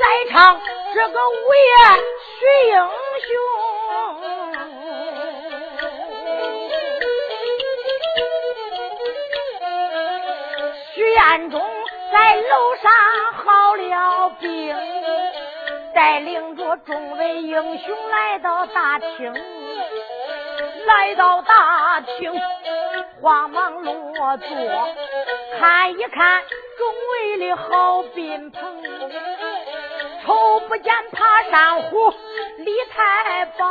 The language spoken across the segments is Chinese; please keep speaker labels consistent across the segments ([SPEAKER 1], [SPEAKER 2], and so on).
[SPEAKER 1] 在唱这个五爷徐英雄。徐彦中在楼上好了病，带领着众位英雄来到大厅，来到大厅，慌忙落座，看一看众位的好宾朋。头不见爬山虎，李太保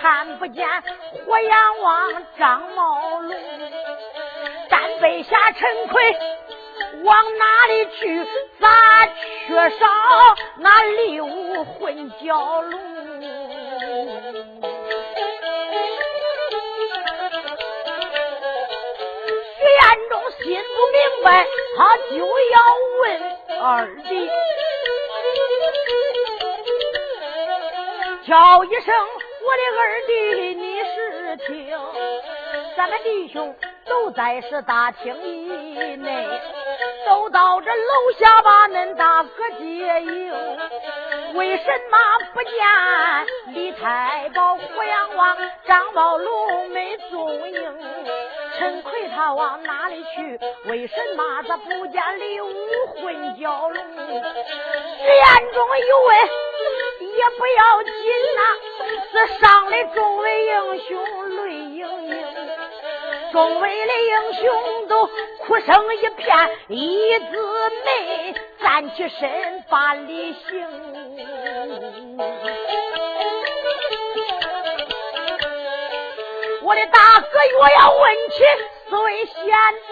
[SPEAKER 1] 看不见火眼王张茂龙，单背下陈奎往哪里去？咋缺少那礼武混交龙？徐彦中心不明白，他就要问二弟。叫一声，我的二弟你是听，咱们弟兄都在是大厅以内，都到这楼下把恁大哥接应。为什么不见李太保、胡杨王、张宝龙没踪影？陈奎他往哪里去？为什么他不见李武混蛟龙？徐彦中有问也不要紧呐，这上的众位英雄泪盈盈。众位的英雄都哭声一片，一字没站起身把礼行。我的大哥若要问起四位贤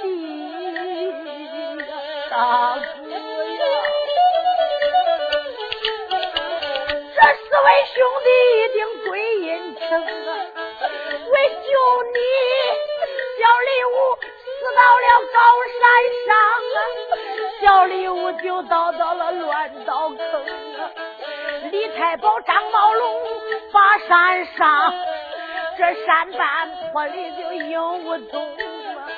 [SPEAKER 1] 弟，大哥四位兄弟一定归阴城啊，为救你。小李武死到了高山上啊，小李武就倒到了乱刀坑啊！李太保张茂龙把山上，这山半坡里就影无踪啊！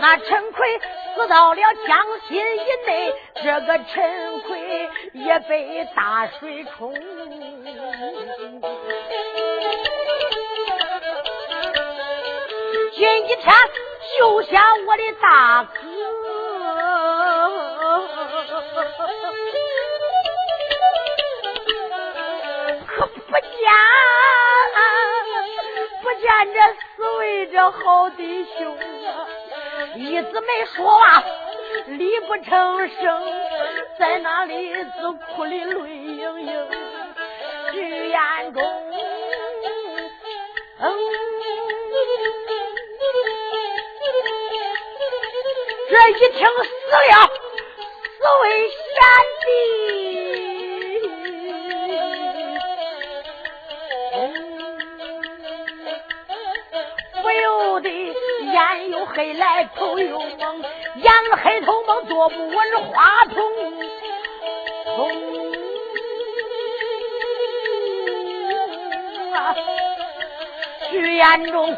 [SPEAKER 1] 那陈奎死到了江心以内，这个陈奎也被大水冲。一天救下我的大哥，可不见不见这四位这好弟兄啊，一直没说话，力不成声，在那里自哭的泪盈盈，徐彦中，嗯。一听死了死为贤弟，不由得眼又黑来头又蒙，眼黑头蒙坐不稳，话筒筒啊！徐延中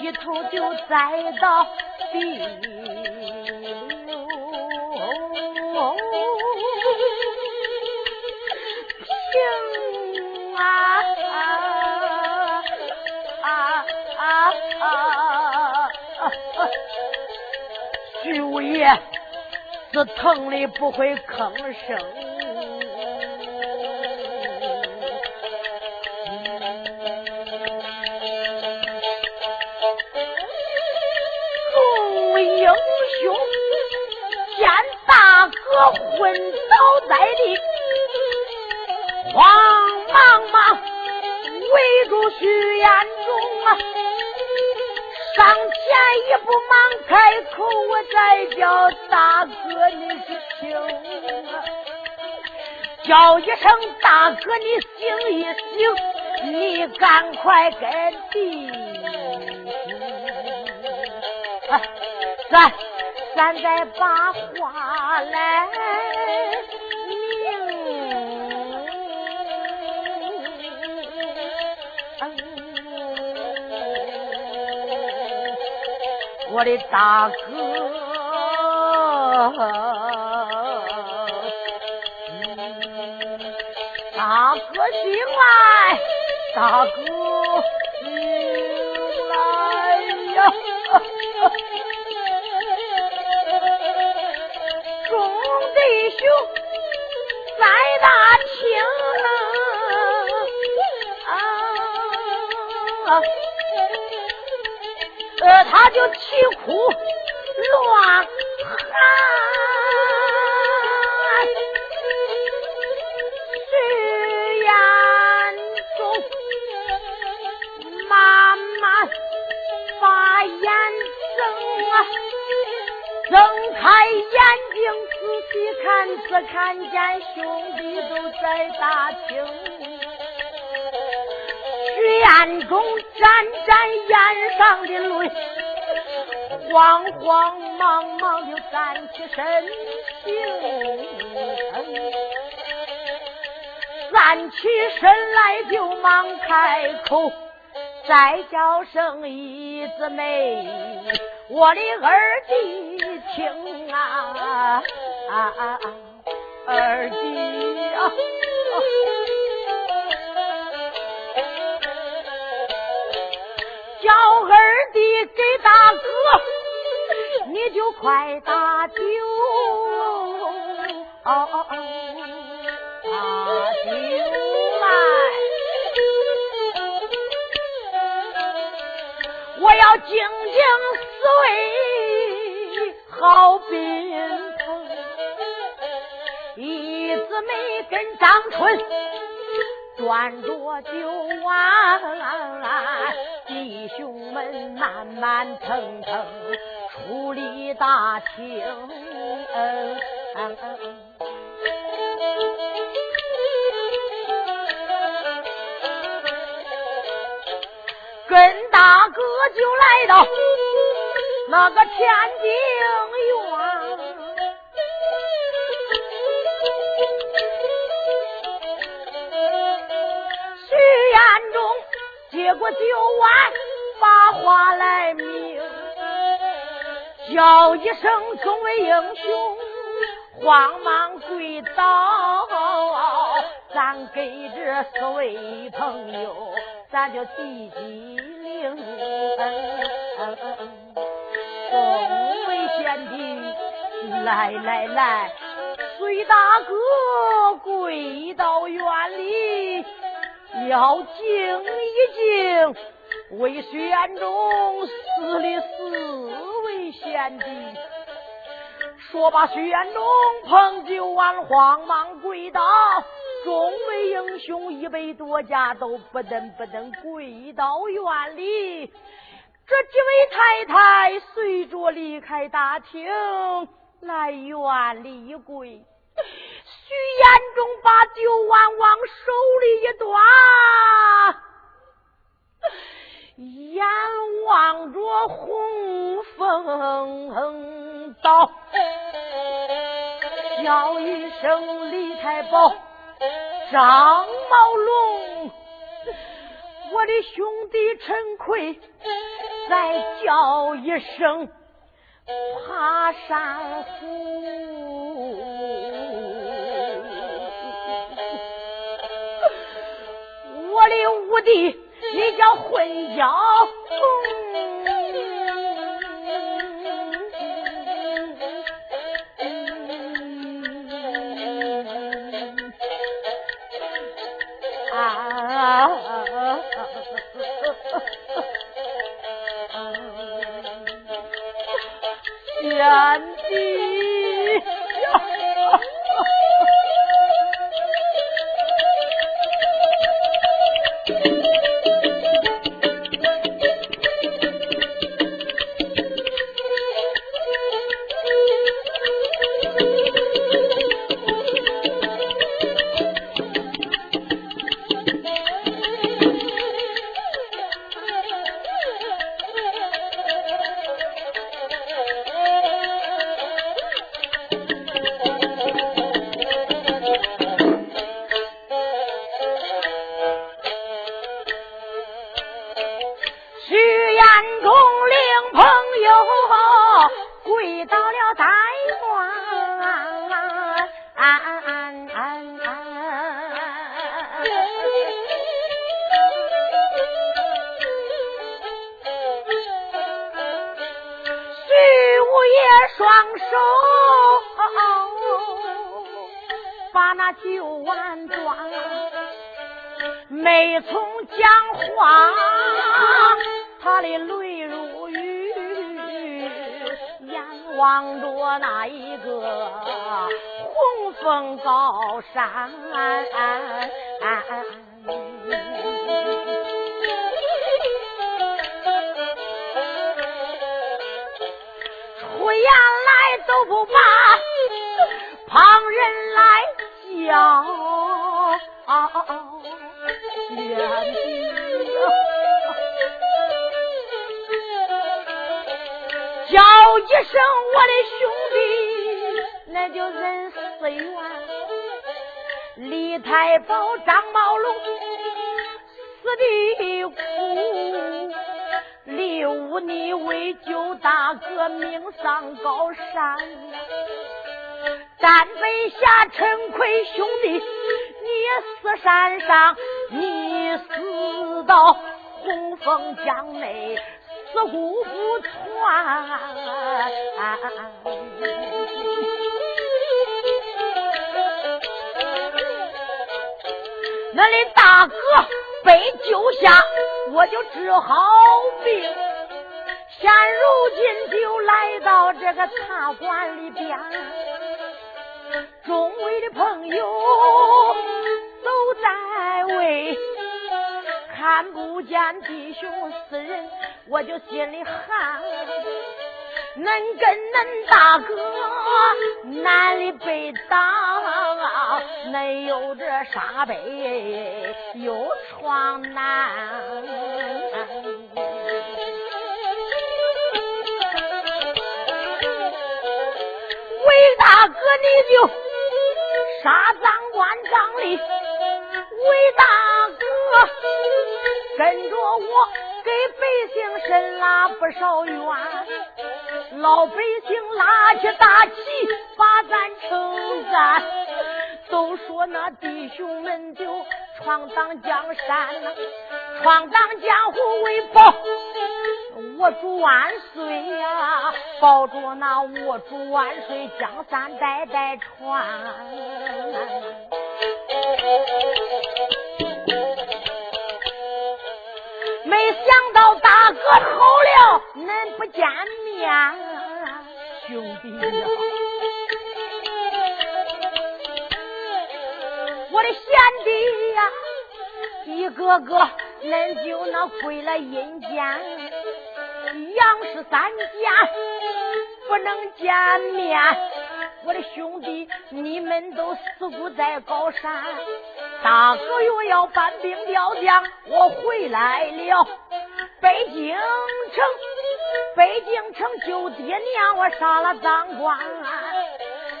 [SPEAKER 1] 一头就栽到地。五爷是疼的不会吭声，众英雄见大哥昏倒在地，慌忙忙围住徐延忠啊。上一步，忙开口，我再叫大哥，你是听！叫一声大哥，你醒一醒，你赶快跟弟啊，咱咱再把我的大哥，大哥醒来，大哥醒来呀！众弟兄在大厅啊。他就啼哭乱喊，徐延忠慢慢把眼睁啊，睁开眼睛仔细看，只看见兄弟都在大厅。眼中沾沾眼上的泪，慌慌忙忙就站起身形，站起身来就忙开口，再叫声一子妹，我的二弟听啊，二弟啊。快打酒，打酒来！我要静静思维，好宾朋，一姊妹跟张春。端着酒碗，弟兄们慢慢腾腾出离大厅。跟大哥就来到那个天津院。接过酒碗，把话来明，叫一声众位英雄，慌忙跪倒，咱给这四位朋友，咱就递机灵。众位贤弟，来来来，随大哥跪到院里。要敬一敬为玄中死的死贤弟，说罢，玄中捧酒碗，慌忙跪倒。众位英雄一百多家都不等不等跪到院里。这几位太太随着离开大厅，来院里一跪。徐延忠把酒碗往手里一端，眼望着红枫岛，叫一声李太保张茂龙，我的兄弟陈奎再叫一声爬山虎，我的五弟。你叫混淆，啊！贤弟。李太保张茂龙死的苦，李五你为救大哥命丧高山。单倍下陈奎兄弟，你死山上，你死到洪峰江内死骨穿。咱的大哥被救下，我就治好病。现如今就来到这个茶馆里边，众位的朋友都在为，看不见弟兄四人，我就心里寒。恁跟恁大哥南里被打，恁有这沙北有闯南。韦大哥你就杀赃官张力，韦大哥跟着我给百姓伸了不少冤。老百姓拉起大旗，把咱称赞。都说那弟兄们就闯荡江山，闯荡江湖为保我主万岁呀，保着那我主万岁，江山代代传。没想到大哥好了，恁不见面。兄弟呀，我的贤弟呀，一个个恁就那归了阴间，杨氏三家不能见面。我的兄弟，你们都死不在高山，大哥又要搬兵调将，我回来了。北京城，北京城救爹娘，我杀了张官，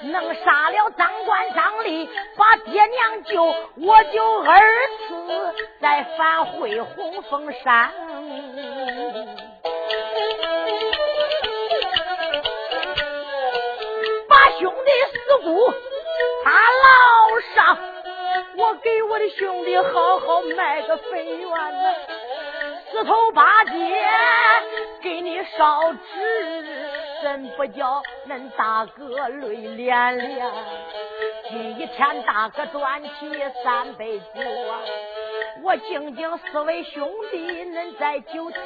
[SPEAKER 1] 能杀了张官张吏，把爹娘救，我就二次再返回红枫山。把兄弟四姑他老上，我给我的兄弟好好埋个坟园呐，四头八街给你烧纸，真不叫恁大哥泪涟涟。今一天大哥端起三杯酒啊，我敬敬四位兄弟恁在酒前，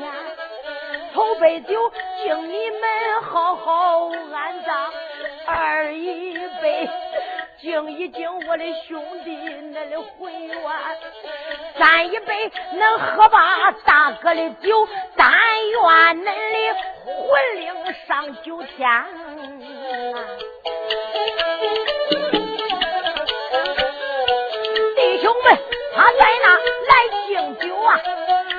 [SPEAKER 1] 头杯酒敬你们好好安葬。二姨，敬一敬我的兄弟恁的魂愿；干一杯，能喝吧大哥的酒，但愿恁的魂灵上九天。弟兄们，他在那来敬酒啊，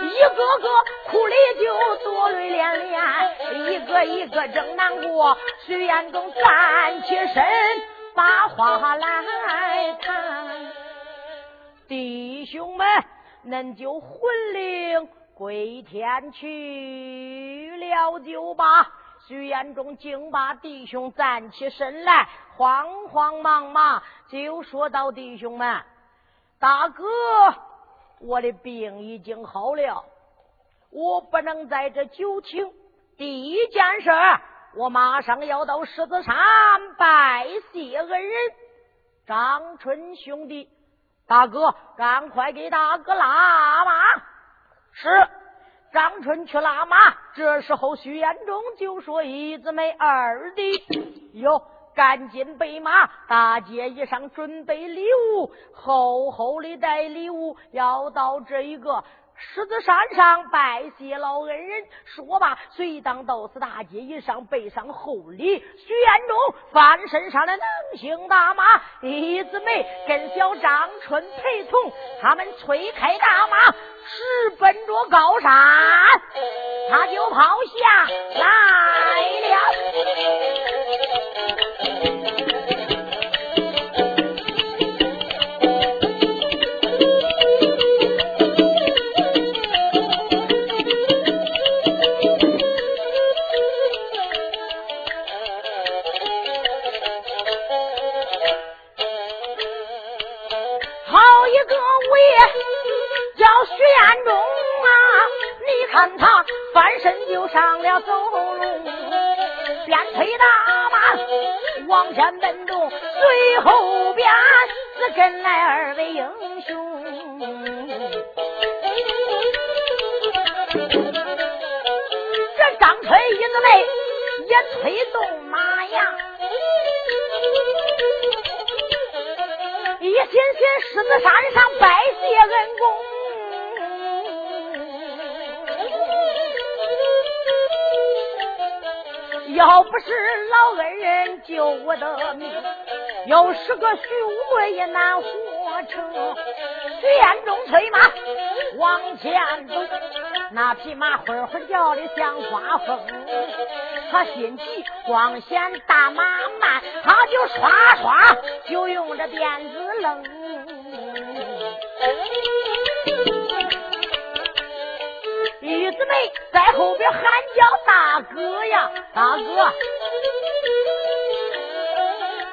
[SPEAKER 1] 一个个哭里就多泪涟涟，一个一个正难过。徐彦中站起身，把话来谈。弟兄们，恁就魂灵归天去了，就罢。徐彦中竟把弟兄站起身来，慌慌忙忙就说道：“弟兄们，大哥，我的病已经好了，我不能在这久请。第一件事。”我马上要到狮子山拜谢恩人张春兄弟，大哥，赶快给大哥拉马。是张春去拉马。这时候徐延忠就说：“一子妹二弟，哟，赶紧备马，大街一上准备礼物，厚厚的带礼物，要到这一个。”狮子山上拜谢老恩人，说罢，随当到此大街一上，背上厚礼。徐彦中翻身上了能行大马，李子梅跟小张春陪同，他们催开大马，直奔着高山，他就跑下来了。就上了走路，边推大马往前奔动，随后边是跟来二位英雄。这张春一子嘞也推动马呀，一心心狮子山上拜谢恩公。要不是老恩人救我的命，又是个徐无贵也难活成。徐彦中催马往前走，那匹马会会叫的像刮风。他心急，光嫌大马慢，他就刷刷就用这鞭子扔。在后边喊叫：“大哥呀，大哥！”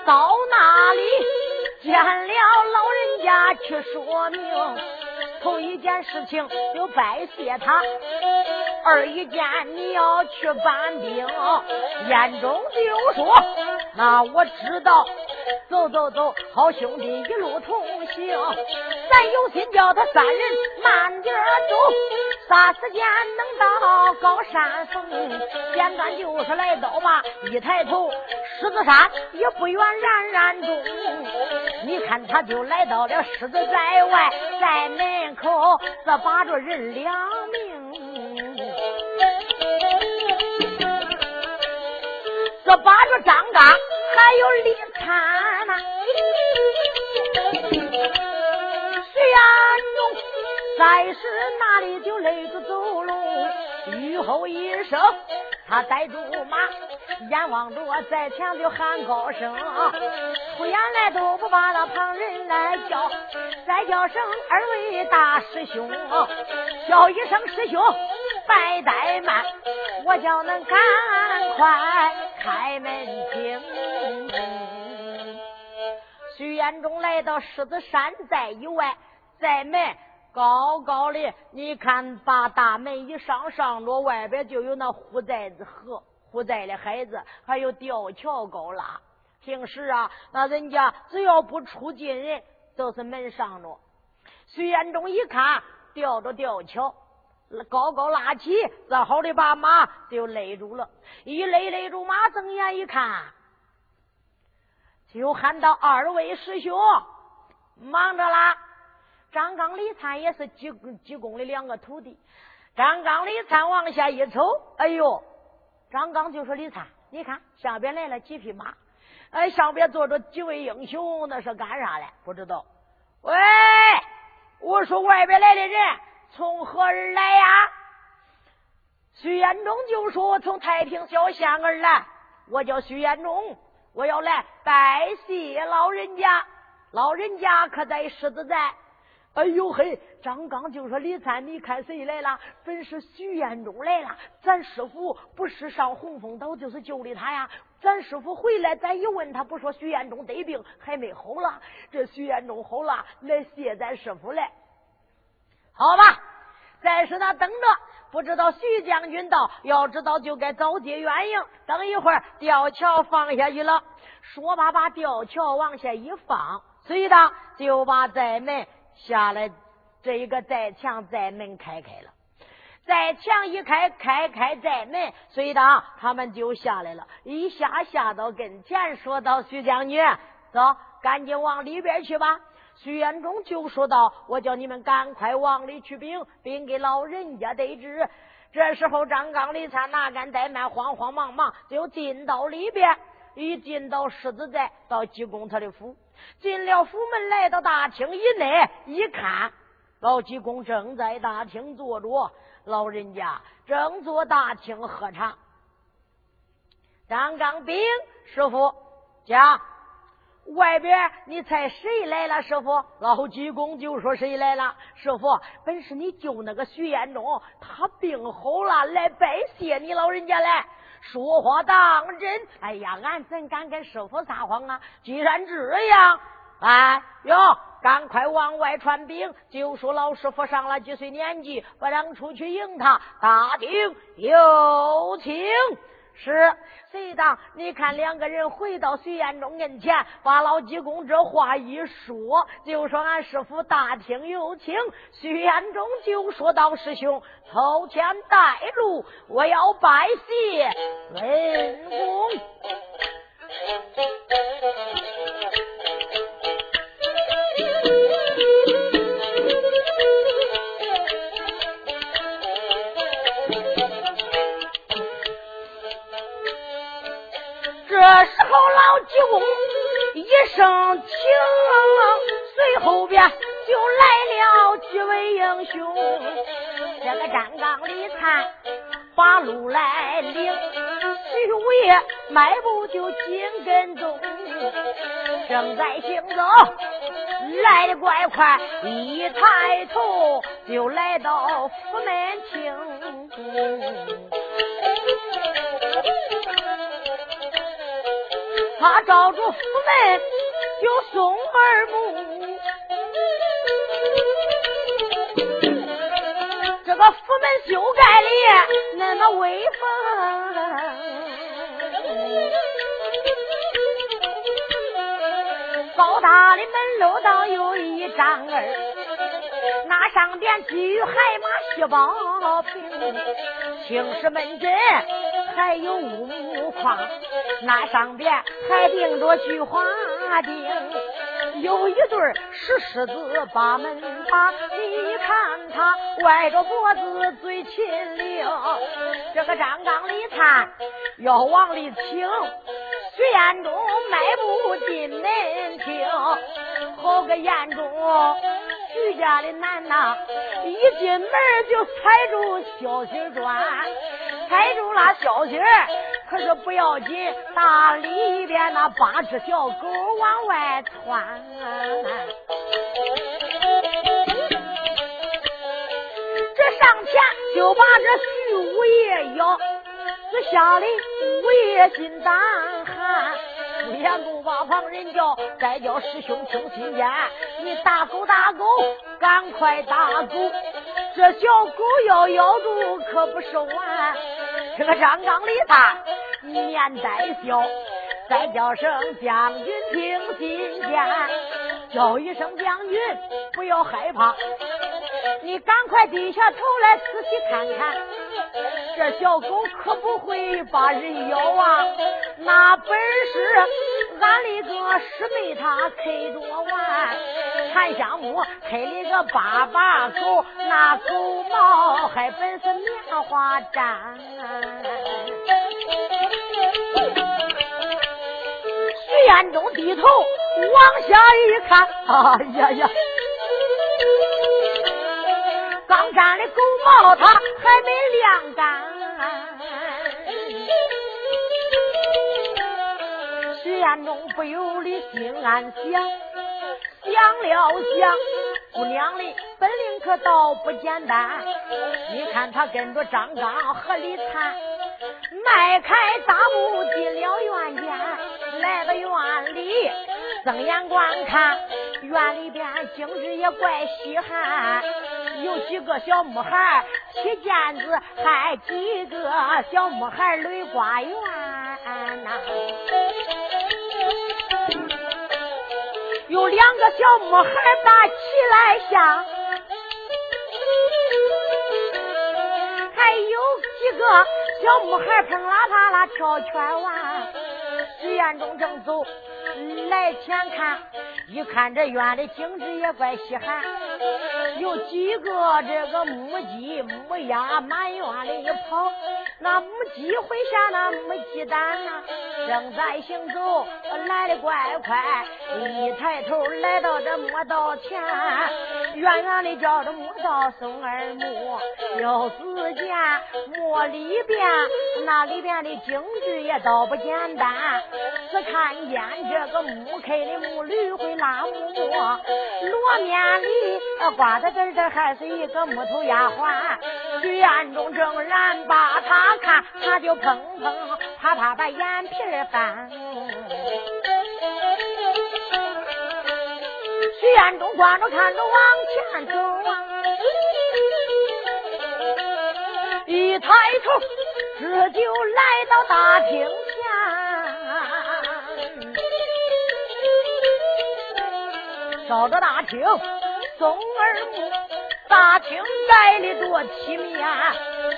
[SPEAKER 1] 到那里见了老人家去说明，头一件事情就拜谢他，二一件你要去搬兵，眼中就说：“那我知道。”走走走，好兄弟一路同行。咱有心叫他三人慢点走，啥时间能到高山峰？简单就是来到吧，一抬头狮子山也不远，冉冉中。你看他就来到了狮子寨外，在门口这把着人两命，这把着张刚还有李灿。徐安中在是那里就累着走路，雨后一声，他逮住马，眼望着在前就喊高声，出言来都不把那旁人来叫，再叫声二位大师兄，叫一声师兄，拜怠慢，我叫恁赶快开门听。徐延忠来到狮子山寨以外，在门。高高的，你看，把大门一上，上着外边就有那护寨子河，护寨的孩子，还有吊桥高拉。平时啊，那人家只要不出进人，都是门上着。徐延忠一看，吊着吊桥，高高拉起，正好的把马就勒住了。一勒勒住马，睁眼一看，就喊到：“二位师兄，忙着啦！”张刚、李灿也是济济公的两个徒弟。张刚、李灿往下一瞅，哎呦！张刚就说：“李灿，你看上边来了几匹马，哎，上边坐着几位英雄，那是干啥嘞？不知道。”喂，我说外边来的人从何而来呀？徐延忠就说：“从太平小县而来，我叫徐延忠，我要来拜谢老人家。老人家可在狮子寨。”哎呦嘿！张刚就说：“李三，你看谁来了？本是徐彦忠来了。咱师傅不是上洪峰岛就是救的他呀。咱师傅回来，咱一问他，不说徐彦忠得病还没好了。这徐彦忠好了，来谢咱师傅来。好吧，在是那等着，不知道徐将军到，要知道就该早接援营。等一会儿吊桥放下去了，说罢把吊桥往下一放，随的就把寨门。下来，这一个寨墙寨门开开了，寨墙一开，开开寨门，随当他们就下来了。一下下到跟前，说道：“徐将军，走，赶紧往里边去吧。”徐延忠就说道：“我叫你们赶快往里去禀，禀给老人家得知。”这时候，张刚、李灿哪敢怠慢，慌慌忙忙就进到里边。一进到狮子寨，到济公他的府。进了府门，来到大厅以内，一看，老济公正在大厅坐着，老人家正坐大厅喝茶。张刚兵师傅家外边，你猜谁来了？师傅，老济公就说谁来了？师傅，本是你救那个徐彦忠，他病好了，来拜谢你老人家来。说话当真！哎呀，俺怎敢跟师傅撒谎啊？既然这样，哎哟，赶快往外传兵，就说老师傅上了几岁年纪，不让出去迎他。大厅有请。是，随当你看两个人回到徐彦中跟前，把老济公这话一说，就说俺师傅大厅有请。徐彦中就说道：“师兄，头前带路，我要拜谢文公。”这时候，老济公一声请，随后边就来了几位英雄。这个站岗、李灿把路来领，徐五爷迈步就紧跟踪，正在行走，来的怪快，一抬头就来到府门厅。他照住府门就送二目，这个府门修盖的那么威风，高大的门楼道有一丈二，那上边积雨海马细宝平，青石门阵。还有乌木框，那上边还钉着菊花钉，有一对石狮子把门把。你看他歪着脖子嘴秦岭，这个张刚李灿要往里请，徐彦忠迈步进门厅，好个彦忠。徐家的男呐，一进门就踩住小心砖，踩住了小心可是不要紧，大里边那八只小狗往外窜。这上前就把这徐五爷咬，这吓得五爷心胆寒。不言不把旁人叫，再叫师兄听心间。你打狗打狗，赶快打狗！这小狗要咬住，可不是完。这个张刚里他面带笑，再叫声将军听心间，叫一声将军不要害怕，你赶快低下头来仔细看看，这小狗可不会把人咬啊！那本是俺的个师妹她开着玩，檀香木开了个八把狗，那狗毛还本是棉花毡。徐彦中低头往下一看，哎呀呀，刚粘的狗毛它还没晾干。徐彦中不由得心暗想，想了想，姑娘的本领可倒不简单。你看他跟着张刚和李灿，迈开大步进了院间，来到院里，睁眼观看，院里边景致也怪稀罕，有几个小木孩踢毽子，还几个小木孩垒瓜园呐。有两个小木孩把起来下，还有几个小木孩碰啦啪啦跳圈玩。徐彦中正走来前看，一看这院里景致也怪稀罕，有几个这个母鸡母鸭满院里跑，那母鸡会下那母鸡蛋呐。正在行走，来的怪快，一抬头来到这磨刀前，远远的叫着磨道松二木，又只见木里边那里边的景致也倒不简单，只看见这个木开的木驴会拉木，罗面里挂在这这还是一个木头丫鬟，徐彦中正然把他看，他就砰砰啪啪把眼皮。翻，徐彦中光着看着往前走啊，一抬头这就来到大厅前，照着大厅松耳目，大厅摆的多体面，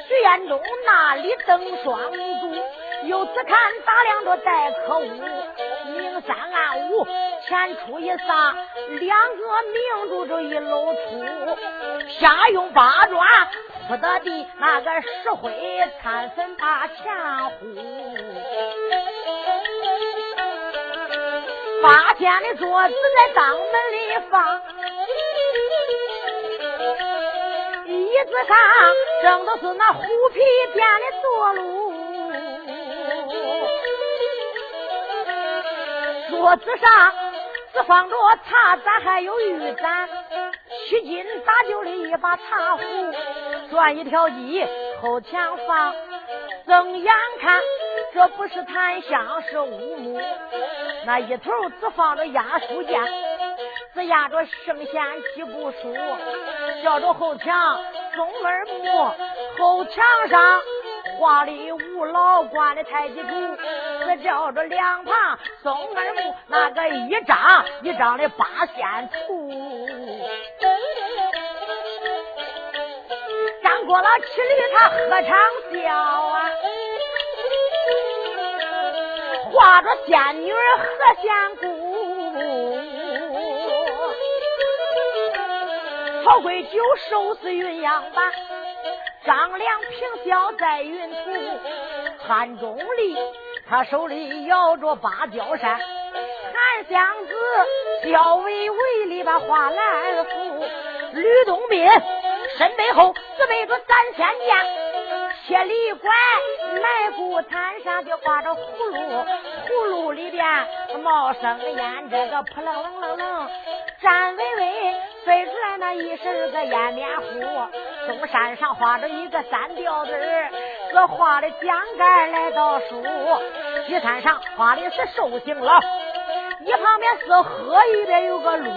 [SPEAKER 1] 徐彦中那里灯双烛。又只看打量着待客屋，明三暗五，前出一撒，两个明珠就一露出，下用八爪铺的地，那个石灰掺粉把墙糊，八间的桌子在当门里放，椅子上正都是那虎皮编的坐炉。桌子上只放着茶盏，还有玉盏，七斤打酒的一把茶壶，转一条鸡后墙放，睁眼看这不是檀香是乌木，那一头只放着压书架，只压着圣贤几部书，叫着后墙松二木，后墙上。画里五老关的太极图，这叫着两旁松儿木，那个一张一张的八仙图。张过了七里，他何尝笑啊？画着仙女何仙姑，曹贵九寿是鸳鸯版。张良平笑在云图，汉钟离他手里摇着芭蕉扇，韩湘子笑微微里把花篮扶，吕洞宾身背后自背着三千剑，铁里拐埋骨坛上就挂着葫芦，葫芦里边冒生烟，这个扑棱棱棱棱，站巍巍飞出来那一身个烟面糊，东山上画着一个三吊子这画的江杆来到书，西山上画的是寿星老。一旁边是河，一边有个路，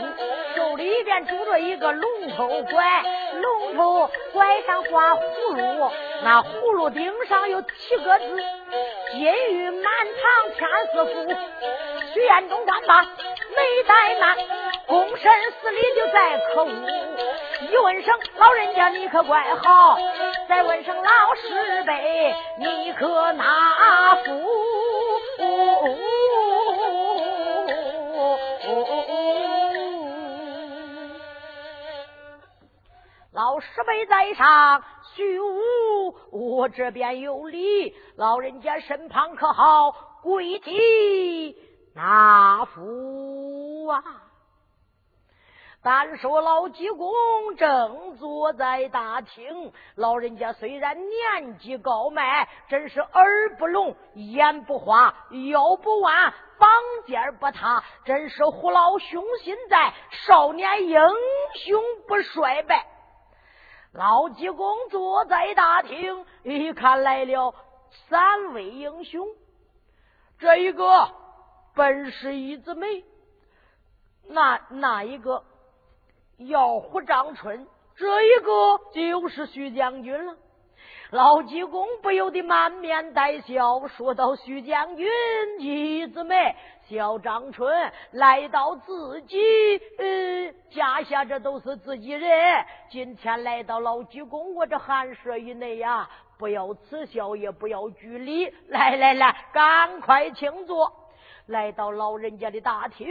[SPEAKER 1] 手里边拄着一个龙头拐，龙头拐上挂葫芦，那葫芦顶上有七个字：金玉满堂天师府。徐彦中官把没怠慢，躬身施礼就在可恶。一问声老人家你可怪好，再问声老师辈你可哪副？老师辈在上，虚无我这边有礼，老人家身旁可好？跪地那福啊！单说老济公正坐在大厅，老人家虽然年纪高迈，真是耳不聋，眼不花，腰不弯，膀尖不塌，真是虎老雄心在，少年英雄不衰败。老济公坐在大厅，一看来了三位英雄。这一个本是一字眉，那那一个耀虎张春，这一个就是徐将军了。老济公不由得满面带笑，说道：“徐将军，一子梅。”小张春来到自己呃家下，这都是自己人。今天来到老济公，我这寒舍以内呀，不要耻笑，也不要拘礼。来来来，赶快请坐。来到老人家的大厅，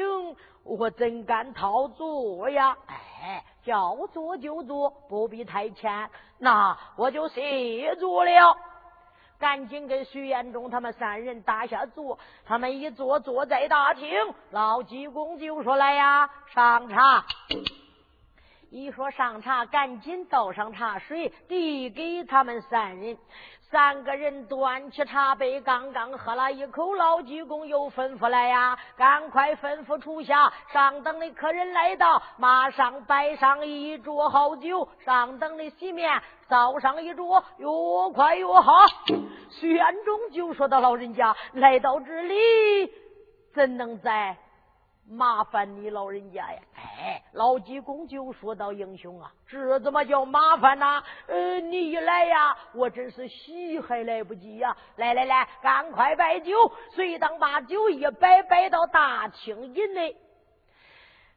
[SPEAKER 1] 我怎敢掏坐呀？哎，叫坐就坐，不必太谦。那我就谢坐了。赶紧跟徐延忠他们三人打下坐，他们一坐坐在大厅，老济公就说：“来呀，上茶。”一说上茶，赶紧倒上茶水，递给他们三人。三个人端起茶杯，刚刚喝了一口，老济公又吩咐来呀：“赶快吩咐厨下，上等的客人来到，马上摆上一桌好酒；上等的席面，烧上一桌，越快越好。”徐元忠就说到：“老人家来到这里，怎能在？”麻烦你老人家呀！哎，老济公就说到：“英雄啊，这怎么叫麻烦呢？呃，你一来呀，我真是喜还来不及呀！来来来，赶快摆酒，随当把酒一摆，摆到大厅以内。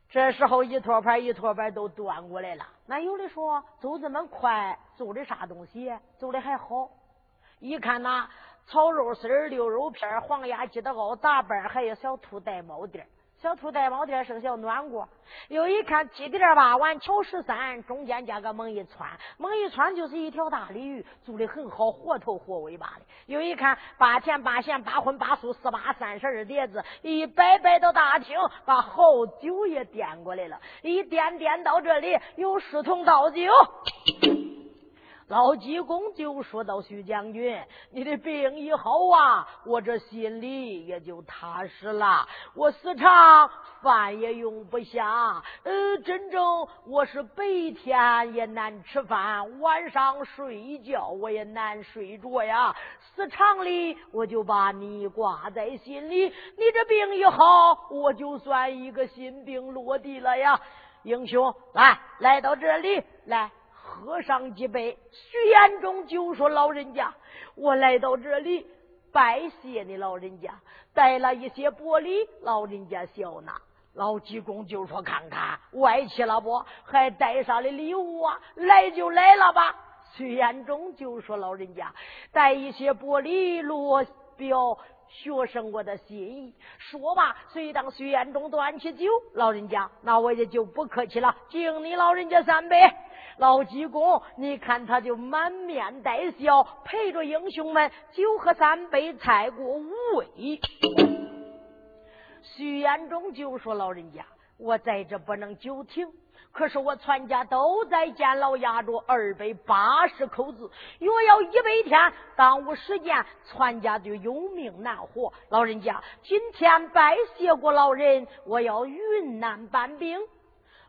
[SPEAKER 1] 这时候一托盘一托盘都端过来了。那有的说走这么快，做的啥东西？做的还好。一看呐，炒肉丝儿、溜肉片、黄鸭鸡的熬杂拌，还有小兔带毛垫。”小兔带毛垫生小暖锅，又一看鸡垫八碗，巧十三，中间加个猛一穿，猛一穿就是一条大鲤鱼，做的很好，活头活尾巴的。又一看八甜八咸八荤八素四八三十二碟子，一摆摆到大厅，把好酒也点过来了，一点点到这里，有侍从倒酒。老济公就说到：“徐将军，你的病一好啊，我这心里也就踏实了。我时常饭也用不下，呃，真正我是白天也难吃饭，晚上睡觉我也难睡着呀。时常里我就把你挂在心里，你这病一好，我就算一个心病落地了呀。英雄，来，来到这里来。”喝上几杯，徐延忠就说：“老人家，我来到这里拜谢你老人家，带了一些薄礼，老人家笑纳。”老济公就说：“看看歪气了不？还带上的礼物啊？来就来了吧。”徐延忠就说：“老人家，带一些薄礼，落表学生我的心意。”说罢，随当徐延忠端起酒，老人家，那我也就不客气了，敬你老人家三杯。老济公，你看他就满面带笑，陪着英雄们酒喝三杯，菜过五味。徐延忠就说：“老人家，我在这不能久停，可是我全家都在监牢压着二百八十口子，若要一百天耽误时间，全家就有命难活。老人家，今天拜谢过老人，我要云南搬兵。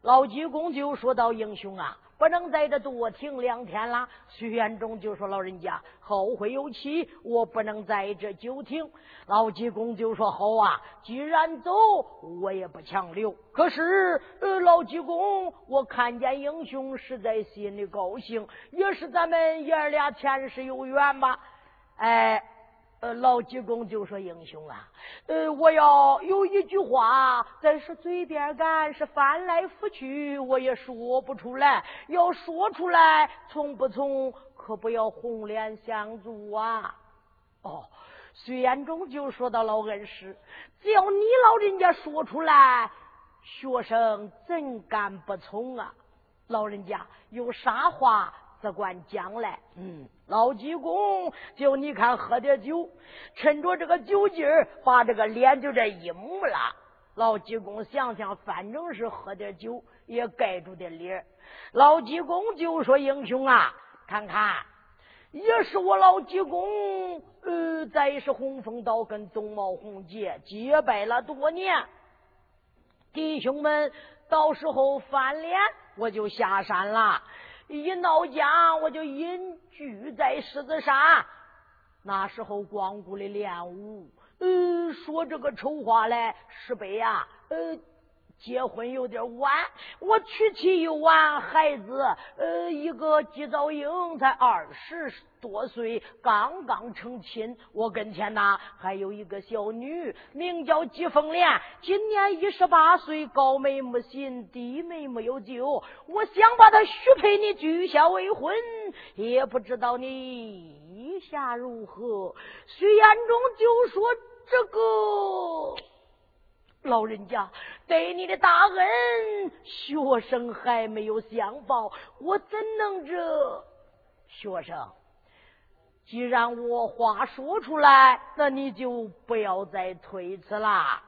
[SPEAKER 1] 老济公就说道：“英雄啊！”不能在这多停两天了。徐元忠就说：“老人家后会有期，我不能在这久停。”老济公就说：“好啊，既然走，我也不强留。可是，呃，老济公，我看见英雄，实在心里高兴，也是咱们爷俩前世有缘吧？哎。”呃，老济公就说：“英雄啊，呃，我要有一句话，在是嘴边干，是翻来覆去，我也说不出来。要说出来，从不从，可不要红脸相助啊！”哦，徐延忠就说到：“老恩师，只要你老人家说出来，学生怎敢不从啊？老人家有啥话？”只管将来，嗯，老济公，就你看喝点酒，趁着这个酒劲儿，把这个脸就这一抹了。老济公想想，反正是喝点酒，也盖住点脸。老济公就说：“英雄啊，看看，也是我老济公，呃，再是洪峰岛跟宗茂洪杰结拜了多年，弟兄们，到时候翻脸，我就下山了。”一闹僵，我就隐居在狮子山。那时候光顾的练武，嗯，说这个丑话来，石碑呀，呃。结婚有点晚，我娶妻又晚，孩子呃一个季早英才二十多岁，刚刚成亲。我跟前呐还有一个小女，名叫季凤莲，今年一十八岁，高眉目心，低眉没有救。我想把她许配你举下为婚，也不知道你意下如何。徐延忠就说这个。老人家对你的大恩，学生还没有相报，我怎能这？学生，既然我话说出来，那你就不要再推辞啦。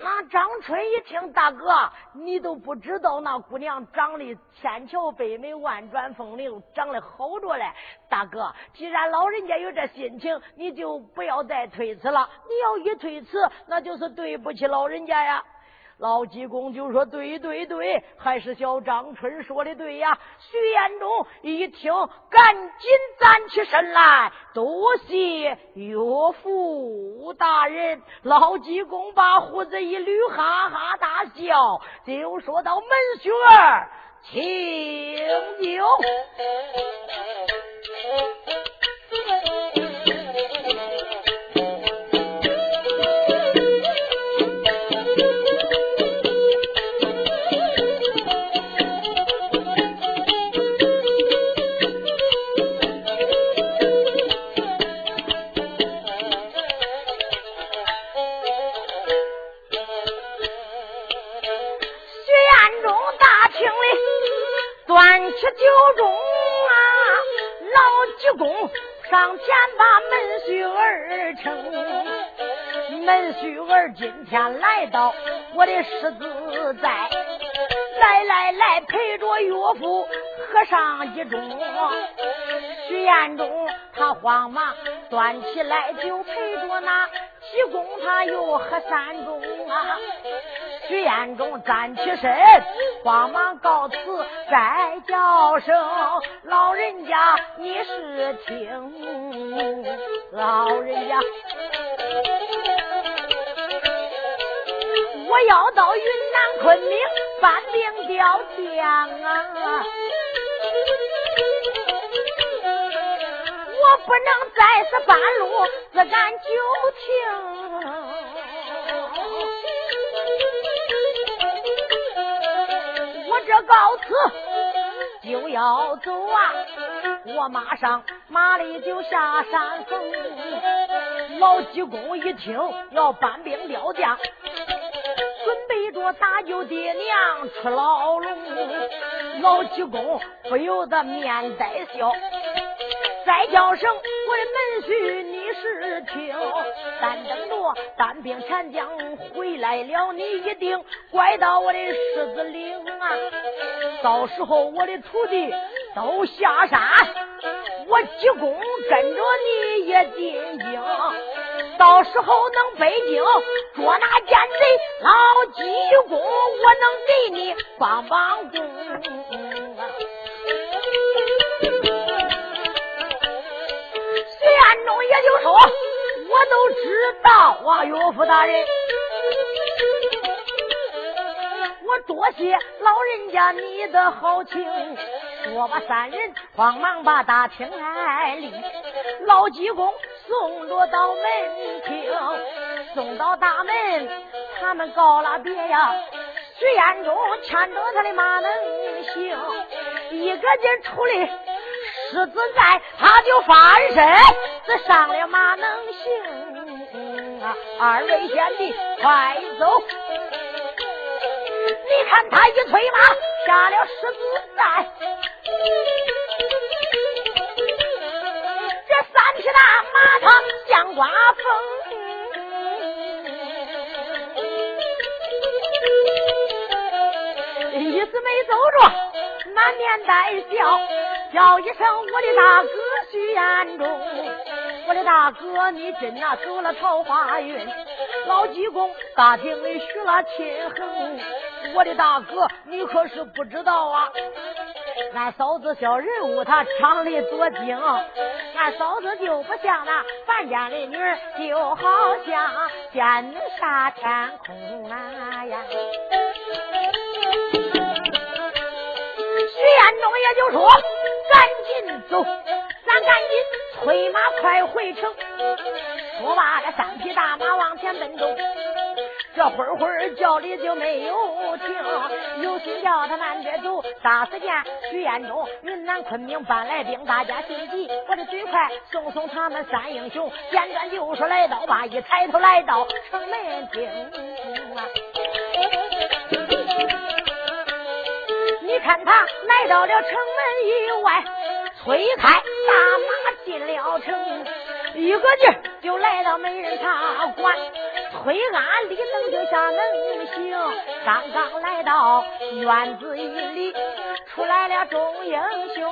[SPEAKER 1] 那张春一听，大哥，你都不知道那姑娘长得千娇百美，万转风流，长得好着嘞。大哥，既然老人家有这心情，你就不要再推辞了。你要一推辞，那就是对不起老人家呀。老济公就说：“对对对，还是小张春说的对呀。”徐延忠一听，赶紧站起身来，多谢岳父大人。老济公把胡子一捋，哈哈大笑，就说到：“门雪儿，请酒。”公上前把门婿儿称。门婿儿今天来到我的狮子寨，来来来陪着岳父喝上一盅。徐彦中他慌忙端起来就陪着那济公他又喝三盅啊。徐彦中站起身，慌忙告辞，再叫声老人家，你是听老人家，我要到云南昆明搬兵调将啊，我不能在此半路自敢久停。就要走啊！我马上马里就下山峰。老济公一听要搬兵调将，准备着搭救爹娘出牢笼。老济公不由得面带笑，再叫声我的门婿你。事情，但等着单兵残将回来了，你一定拐到我的狮子岭啊！到时候我的徒弟都下山，我济公跟着你也进京，到时候能北京捉拿奸贼，老济公我能给你帮帮工。中也就说，我都知道啊，岳父大人，我多谢老人家你的好情。说吧，三人慌忙把大厅来立，老济公送着到门厅，送到大门，他们告了别呀。徐彦中牵着他的马能行，一个劲出来。狮子在，他就翻身，这上了马能行！二位贤弟，快走！你看他一催马，下了狮子寨，这三匹大马他像刮风，一直没走着，满面带笑。叫一声我的大哥徐彦中，的大哥你真那走了桃花运，老济公大厅里许了亲衡，我的大哥你可是不知道啊，俺嫂子小人物她长得多精，俺嫂子就不像那凡家的女儿，就好像天下天空啊呀。徐彦中也就说。赶紧走，咱赶紧催马快回城。说罢，这三匹大马往前奔走。这会会叫的就没有停，有心叫他慢点走。霎时间，徐彦中云南昆明搬来兵，大家心急。我的嘴快，送送他们三英雄。简短就说来到吧，一抬头来到城门厅。你看他来到了城门以外，推开大马进了城，一个劲儿就来到美人茶馆，推鞍立等就下能行。刚刚来到院子里，出来了众英雄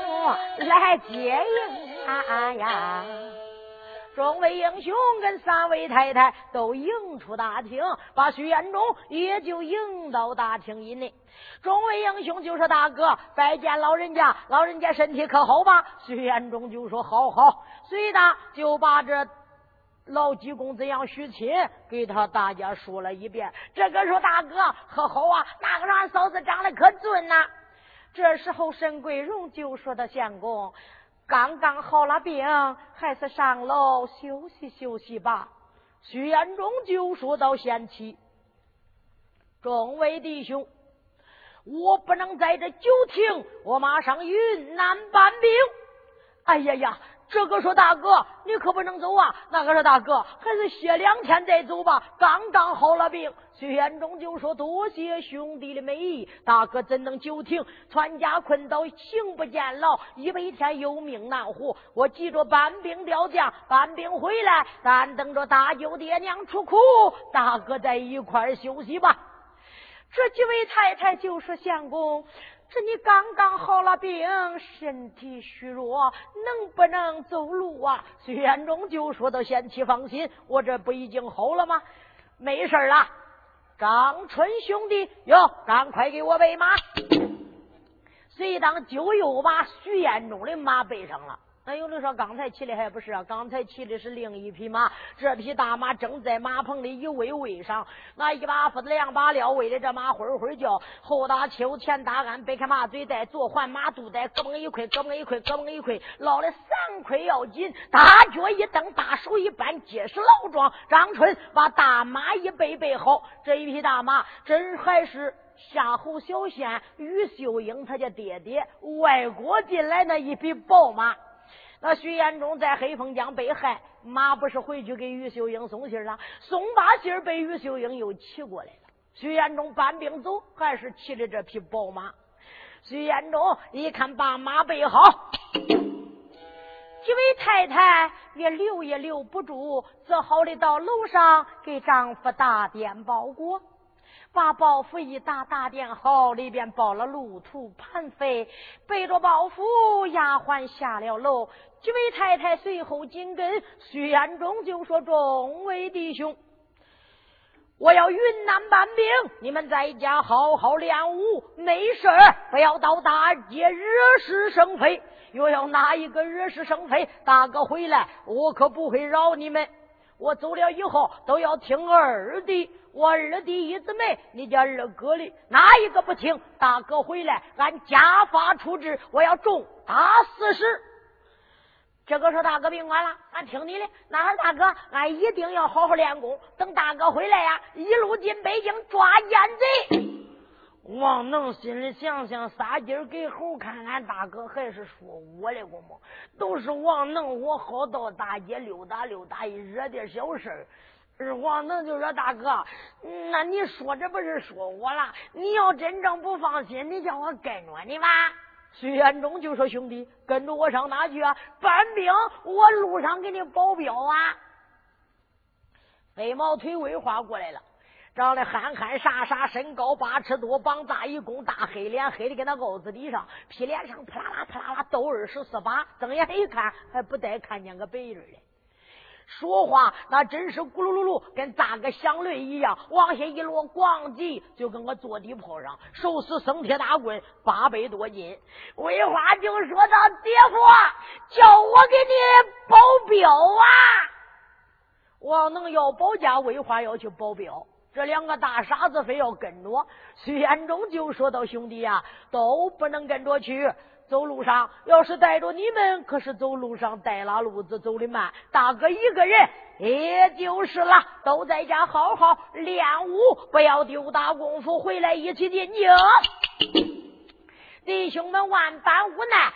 [SPEAKER 1] 来接应他呀。众位英雄跟三位太太都迎出大厅，把徐彦中也就迎到大厅以内。众位英雄就说：“大哥，拜见老人家，老人家身体可好吧？”徐彦中就说：“好好。”随的就把这老济公怎样许亲给他大家说了一遍。这个说：“大哥可好啊？那个俺嫂子长得可俊呐。”这时候沈桂荣就说：“他相公。”刚刚好了病，还是上楼休息休息吧。徐彦中就说到：“贤妻，众位弟兄，我不能在这久停，我马上云南搬兵。”哎呀呀！这个说大哥，你可不能走啊！那个说大哥，还是歇两天再走吧。刚刚好了病，徐彦中就说：“多谢兄弟的美意，大哥怎能久停？全家困倒，行不见老，一百天有命难活。我急着搬兵调将，搬兵回来，但等着大舅爹娘出苦，大哥在一块休息吧。”这几位太太就说：“相公。”这你刚刚好了病，身体虚弱，能不能走路啊？徐元忠就说到：“贤妻放心，我这不已经好了吗？没事了。”张春兄弟哟，赶快给我备马。随当就又把徐彦忠的马备上了。那有的说刚才骑的还不是啊？刚才骑的是另一匹马，这匹大马正在马棚里一喂喂上，那一把斧子两把料喂的这马会会叫，后打秋前打鞍，掰开马嘴带，坐环马肚带，咯嘣一块，咯嘣一块，咯嘣一块，捞了三块要紧，大脚一蹬，大手一扳，结实老壮。张春把大马一背背好，这一匹大马真还是夏侯小仙于秀英他家爹爹外国进来那一匹宝马。那徐延忠在黑风江被害，马不是回去给于秀英送信了？送把信被于秀英又骑过来了。徐延忠搬兵走，还是骑着这匹宝马。徐延忠一看，把马备好，几位太太也留也留不住，只好的到楼上给丈夫打点包裹。把包袱一打，打点好，里边包了路途盘费，背着包袱，丫鬟下了楼。几位太太随后紧跟，徐彦中就说：“众位弟兄，我要云南搬兵，你们在家好好练武，没事不要到大街惹是生非。若要哪一个惹是生非，大哥回来，我可不会饶你们。我走了以后，都要听二弟。”我二弟一姊妹，你家二哥的哪一个不听？大哥回来，俺家法处置，我要重打四十。这个说大哥别管了，俺听你的。那大哥，俺一定要好好练功。等大哥回来呀，一路进北京抓奸贼。王能心里想想，撒劲儿给猴看，俺大哥还是说我的过么？都是王能，我好到大街溜达溜达，一惹点小事儿。王能就说：“大哥，那你说这不是说我了？你要真正不放心，你叫我跟着你吧。”徐元忠就说：“兄弟，跟着我上哪去啊？搬兵，我路上给你保镖啊。”飞毛腿威化过来了，长得憨憨傻傻，身高八尺多，膀大一弓，大黑脸黑的跟那鏊子底上，皮脸上啪啦啦啪啦啦斗二十四把，睁眼一看还不带看见个白人的。说话那真是咕噜噜噜，跟扎个响雷一样，往下一落，咣叽，就跟个坐地炮上，手持生铁大棍，八百多斤。魏花就说道：“爹夫，叫我给你保镖啊！”王能要保家，魏花要去保镖，这两个大傻子非要跟着。徐彦忠就说到：“兄弟呀，都不能跟着去。”走路上要是带着你们，可是走路上带拉路子走的慢。大哥一个人也就是了，都在家好好练武，不要丢大功夫。回来一起进京。弟兄们万般无奈，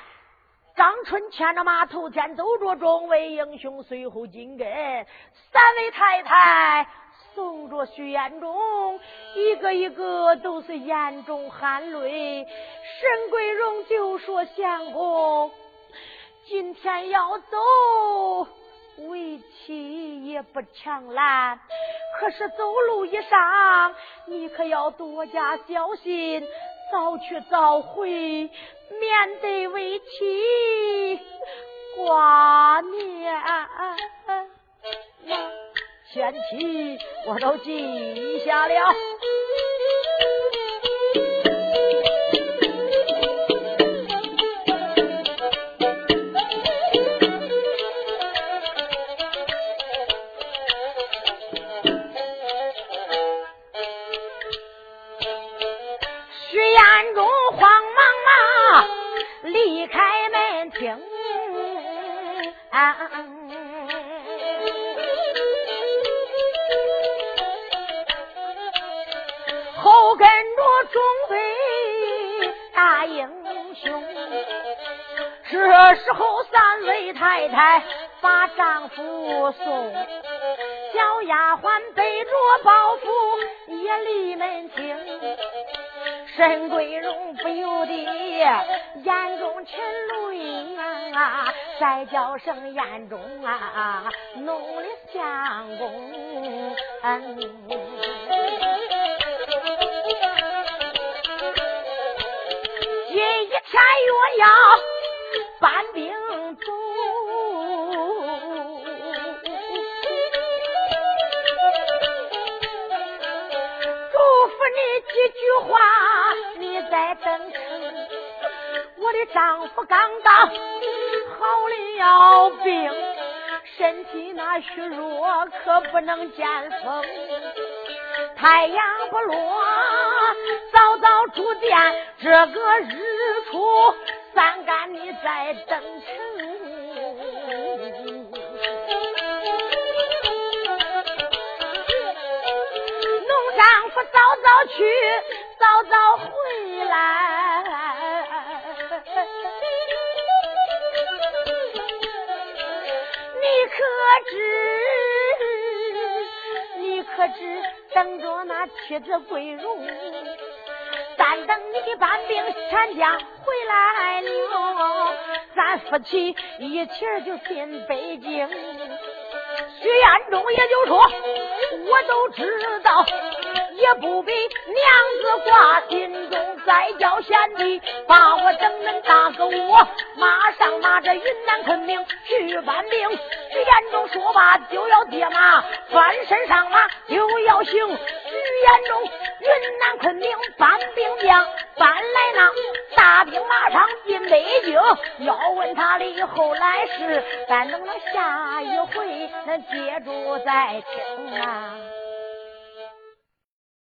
[SPEAKER 1] 张春牵着马头前走着，众位英雄随后紧跟，三位太太。送着徐彦中，一个一个都是眼中含泪。沈桂荣就说：“相公，今天要走，为妻也不强拦。可是走路一上，你可要多加小心，早去早回，免得为妻挂念。”前妻我都记下了。这时候三位太太把丈夫送，小丫鬟背着包袱也离门厅，沈桂荣不由得眼中噙泪啊，再叫声眼中啊，弄的相公。一天月要搬兵走，嘱咐你几句话，你再等等。我的丈夫刚刚好了病，身体那虚弱，可不能见风。太阳不落，早早出殿，这个日出三竿你在登城。农丈夫早早去，早早回来，你可知？你可知？等着那妻子桂荣，但等你把兵全家回来了，咱夫妻一起就进北京。徐彦中也就说，我都知道，也不必娘子挂心中，再叫贤弟把我等恁大哥我马上拿着云南昆明去搬兵。徐彦中说罢就要跌马，翻身上马就要行。徐彦中云南昆明搬兵将，搬来那大兵马场进北京。要问他的后来事，咱能不能下一回那。接住再听啊。